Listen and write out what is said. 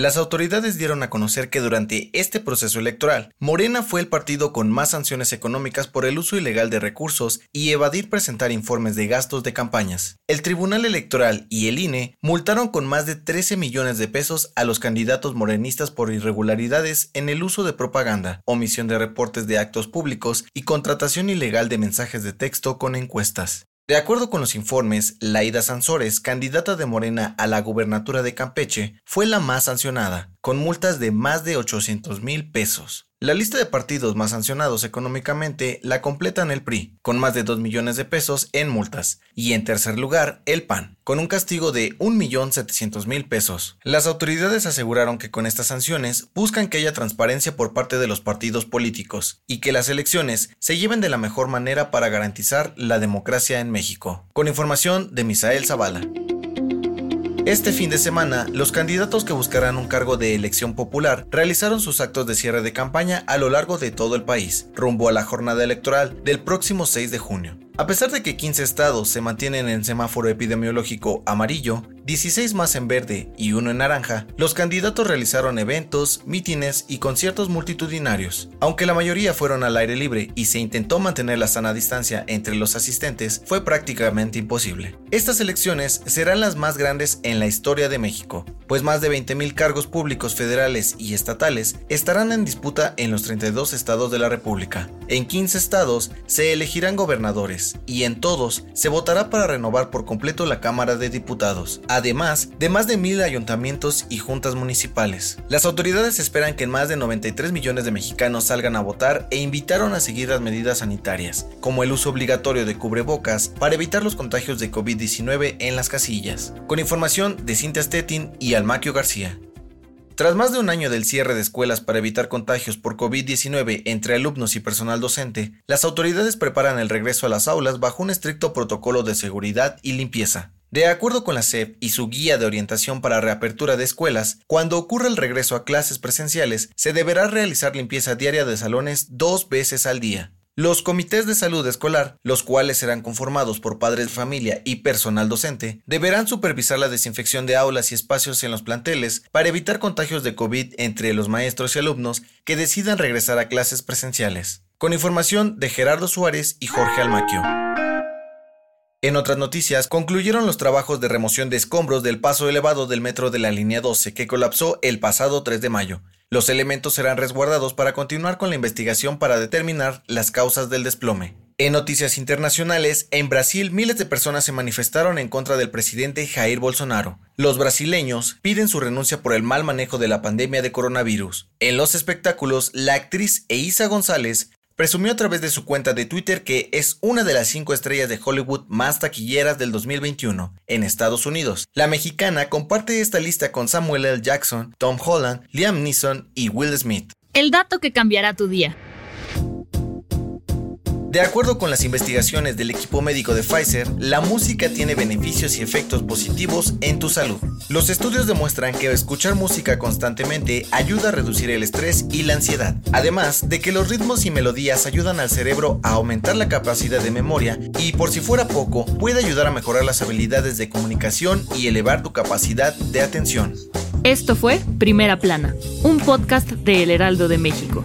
Las autoridades dieron a conocer que durante este proceso electoral, Morena fue el partido con más sanciones económicas por el uso ilegal de recursos y evadir presentar informes de gastos de campañas. El Tribunal Electoral y el INE multaron con más de 13 millones de pesos a los candidatos morenistas por irregularidades en el uso de propaganda, omisión de reportes de actos públicos y contratación ilegal de mensajes de texto con encuestas. De acuerdo con los informes, Laida Sansores, candidata de Morena a la gubernatura de Campeche, fue la más sancionada, con multas de más de 800 mil pesos. La lista de partidos más sancionados económicamente la completan el PRI, con más de 2 millones de pesos en multas, y en tercer lugar el PAN, con un castigo de 1.700.000 pesos. Las autoridades aseguraron que con estas sanciones buscan que haya transparencia por parte de los partidos políticos y que las elecciones se lleven de la mejor manera para garantizar la democracia en México. Con información de Misael Zavala. Este fin de semana, los candidatos que buscarán un cargo de elección popular realizaron sus actos de cierre de campaña a lo largo de todo el país, rumbo a la jornada electoral del próximo 6 de junio. A pesar de que 15 estados se mantienen en semáforo epidemiológico amarillo, 16 más en verde y uno en naranja, los candidatos realizaron eventos, mítines y conciertos multitudinarios. Aunque la mayoría fueron al aire libre y se intentó mantener la sana distancia entre los asistentes, fue prácticamente imposible. Estas elecciones serán las más grandes en la historia de México, pues más de 20.000 cargos públicos federales y estatales estarán en disputa en los 32 estados de la República. En 15 estados se elegirán gobernadores y en todos se votará para renovar por completo la Cámara de Diputados además de más de mil ayuntamientos y juntas municipales. Las autoridades esperan que más de 93 millones de mexicanos salgan a votar e invitaron a seguir las medidas sanitarias, como el uso obligatorio de cubrebocas para evitar los contagios de COVID-19 en las casillas. Con información de Cintia Stettin y Almaquio García. Tras más de un año del cierre de escuelas para evitar contagios por COVID-19 entre alumnos y personal docente, las autoridades preparan el regreso a las aulas bajo un estricto protocolo de seguridad y limpieza. De acuerdo con la SEP y su guía de orientación para reapertura de escuelas, cuando ocurra el regreso a clases presenciales, se deberá realizar limpieza diaria de salones dos veces al día. Los comités de salud escolar, los cuales serán conformados por padres de familia y personal docente, deberán supervisar la desinfección de aulas y espacios en los planteles para evitar contagios de COVID entre los maestros y alumnos que decidan regresar a clases presenciales. Con información de Gerardo Suárez y Jorge Almaquio. En otras noticias, concluyeron los trabajos de remoción de escombros del paso elevado del metro de la línea 12 que colapsó el pasado 3 de mayo. Los elementos serán resguardados para continuar con la investigación para determinar las causas del desplome. En noticias internacionales, en Brasil miles de personas se manifestaron en contra del presidente Jair Bolsonaro. Los brasileños piden su renuncia por el mal manejo de la pandemia de coronavirus. En los espectáculos, la actriz Eiza González presumió a través de su cuenta de Twitter que es una de las cinco estrellas de Hollywood más taquilleras del 2021 en Estados Unidos. La mexicana comparte esta lista con Samuel L. Jackson, Tom Holland, Liam Neeson y Will Smith. El dato que cambiará tu día. De acuerdo con las investigaciones del equipo médico de Pfizer, la música tiene beneficios y efectos positivos en tu salud. Los estudios demuestran que escuchar música constantemente ayuda a reducir el estrés y la ansiedad, además de que los ritmos y melodías ayudan al cerebro a aumentar la capacidad de memoria y por si fuera poco, puede ayudar a mejorar las habilidades de comunicación y elevar tu capacidad de atención. Esto fue Primera Plana, un podcast de El Heraldo de México.